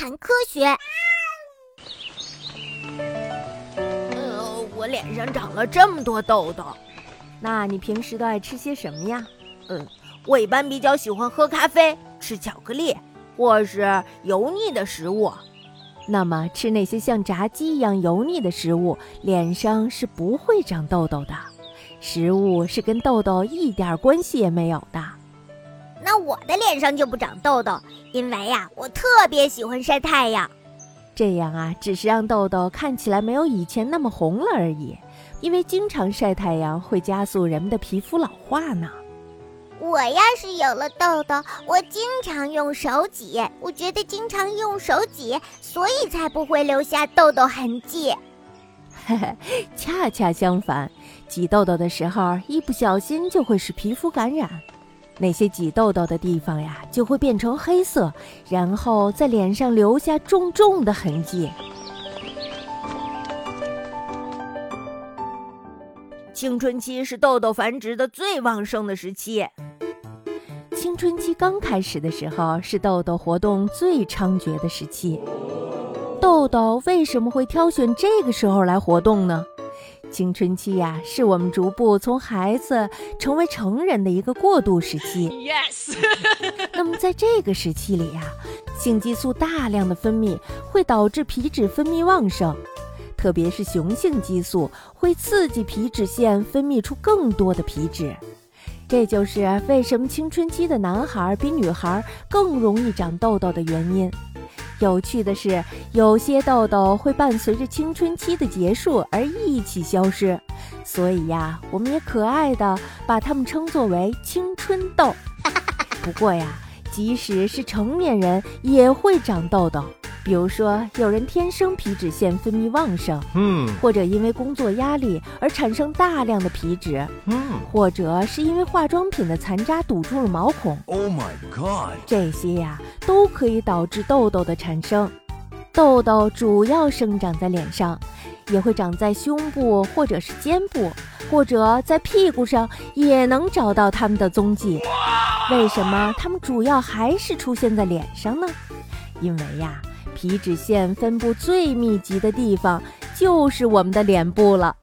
谈科学。呃，我脸上长了这么多痘痘，那你平时都爱吃些什么呀？嗯，我一般比较喜欢喝咖啡、吃巧克力，或是油腻的食物。那么吃那些像炸鸡一样油腻的食物，脸上是不会长痘痘的。食物是跟痘痘一点关系也没有的。那我的脸上就不长痘痘，因为呀，我特别喜欢晒太阳。这样啊，只是让痘痘看起来没有以前那么红了而已。因为经常晒太阳会加速人们的皮肤老化呢。我要是有了痘痘，我经常用手挤，我觉得经常用手挤，所以才不会留下痘痘痕迹。嘿嘿，恰恰相反，挤痘痘的时候一不小心就会使皮肤感染，那些挤痘痘的地方呀就会变成黑色，然后在脸上留下重重的痕迹。青春期是痘痘繁殖的最旺盛的时期。青春期刚开始的时候是痘痘活动最猖獗的时期。痘痘为什么会挑选这个时候来活动呢？青春期呀，是我们逐步从孩子成为成人的一个过渡时期。Yes。那么在这个时期里呀，性激素大量的分泌会导致皮脂分泌旺盛，特别是雄性激素会刺激皮脂腺分泌出更多的皮脂。这就是为什么青春期的男孩比女孩更容易长痘痘的原因。有趣的是，有些痘痘会伴随着青春期的结束而一起消失，所以呀，我们也可爱的把它们称作为青春痘。不过呀，即使是成年人也会长痘痘。比如说，有人天生皮脂腺分泌旺盛，嗯，或者因为工作压力而产生大量的皮脂，嗯，或者是因为化妆品的残渣堵住了毛孔，Oh my God，这些呀都可以导致痘痘的产生。痘痘主要生长在脸上，也会长在胸部或者是肩部，或者在屁股上也能找到它们的踪迹。为什么它们主要还是出现在脸上呢？因为呀。皮脂腺分布最密集的地方就是我们的脸部了。